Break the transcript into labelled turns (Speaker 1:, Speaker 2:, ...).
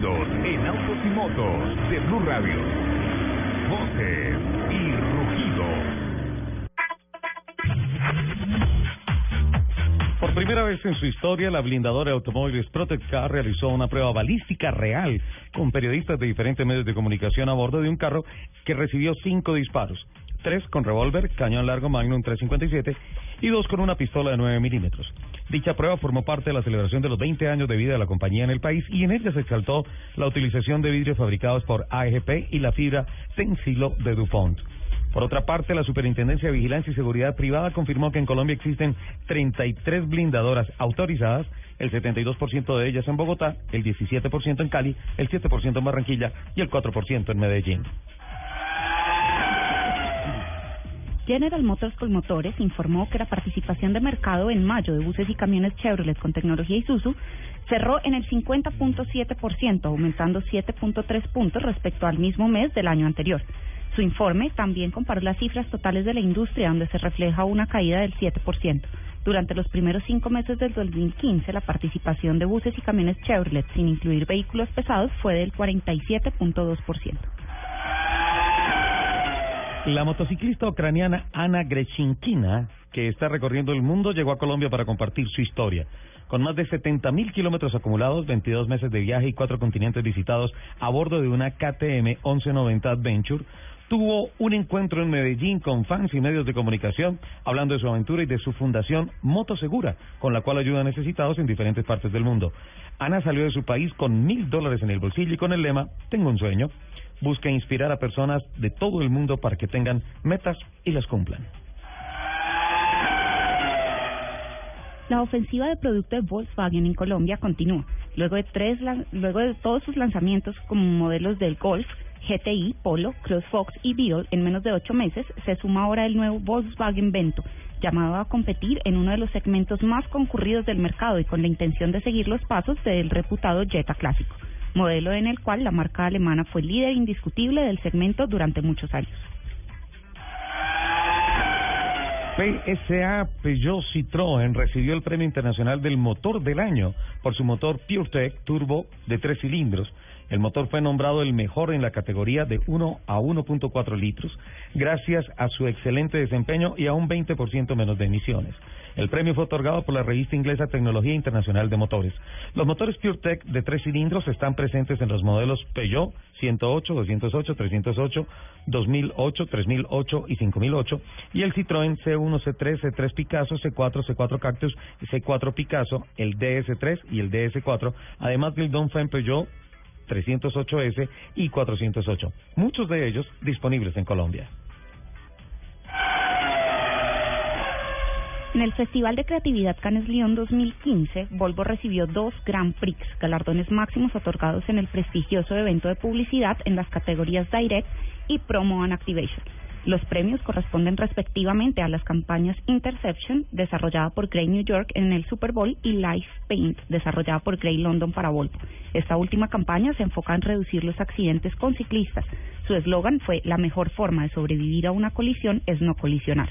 Speaker 1: en autos y motos de Blue Radio. Voces y rugidos.
Speaker 2: Por primera vez en su historia, la blindadora de automóviles Protect Car realizó una prueba balística real con periodistas de diferentes medios de comunicación a bordo de un carro que recibió cinco disparos, tres con revólver, cañón largo Magnum 357 y dos con una pistola de 9 milímetros. Dicha prueba formó parte de la celebración de los 20 años de vida de la compañía en el país y en ella se exaltó la utilización de vidrios fabricados por AEGP y la fibra Tensilo de DuPont. Por otra parte, la Superintendencia de Vigilancia y Seguridad Privada confirmó que en Colombia existen 33 blindadoras autorizadas, el 72% de ellas en Bogotá, el 17% en Cali, el 7% en Barranquilla y el 4% en Medellín.
Speaker 3: General Motors Colmotores informó que la participación de mercado en mayo de buses y camiones Chevrolet con tecnología Isuzu cerró en el 50.7%, aumentando 7.3 puntos respecto al mismo mes del año anterior. Su informe también comparó las cifras totales de la industria, donde se refleja una caída del 7%. Durante los primeros cinco meses del 2015, la participación de buses y camiones Chevrolet, sin incluir vehículos pesados, fue del 47.2%.
Speaker 2: La motociclista ucraniana Ana Grechinkina, que está recorriendo el mundo, llegó a Colombia para compartir su historia. Con más de 70 mil kilómetros acumulados, 22 meses de viaje y cuatro continentes visitados a bordo de una KTM 1190 Adventure, tuvo un encuentro en Medellín con fans y medios de comunicación, hablando de su aventura y de su fundación Motosegura, con la cual ayuda a necesitados en diferentes partes del mundo. Ana salió de su país con mil dólares en el bolsillo y con el lema Tengo un sueño. Busca inspirar a personas de todo el mundo para que tengan metas y las cumplan.
Speaker 3: La ofensiva de producto de Volkswagen en Colombia continúa. Luego de tres, luego de todos sus lanzamientos como modelos del Golf, GTI, Polo, CrossFox y Beetle en menos de ocho meses, se suma ahora el nuevo Volkswagen Vento, llamado a competir en uno de los segmentos más concurridos del mercado y con la intención de seguir los pasos del reputado Jetta clásico, modelo en el cual la marca alemana fue líder indiscutible del segmento durante muchos años.
Speaker 2: PSA Peugeot Citroën recibió el Premio Internacional del Motor del Año por su motor PureTech Turbo de tres cilindros. El motor fue nombrado el mejor en la categoría de 1 a 1.4 litros, gracias a su excelente desempeño y a un 20% menos de emisiones. El premio fue otorgado por la revista inglesa Tecnología Internacional de Motores. Los motores PureTech de tres cilindros están presentes en los modelos Peugeot 108, 208, 308, 2008, 3008 y 5008 y el Citroën C1, C3, C3 Picasso, C4, C4 Cactus, C4 Picasso, el DS3 y el DS4, además del Dongfeng Peugeot 308S y 408, muchos de ellos disponibles en Colombia.
Speaker 3: En el Festival de Creatividad Cannes Lyon 2015, Volvo recibió dos Grand Prix, galardones máximos otorgados en el prestigioso evento de publicidad en las categorías Direct y Promo and Activation. Los premios corresponden respectivamente a las campañas Interception, desarrollada por Grey New York en el Super Bowl, y Life Paint, desarrollada por Grey London para Volvo. Esta última campaña se enfoca en reducir los accidentes con ciclistas. Su eslogan fue La mejor forma de sobrevivir a una colisión es no colisionar.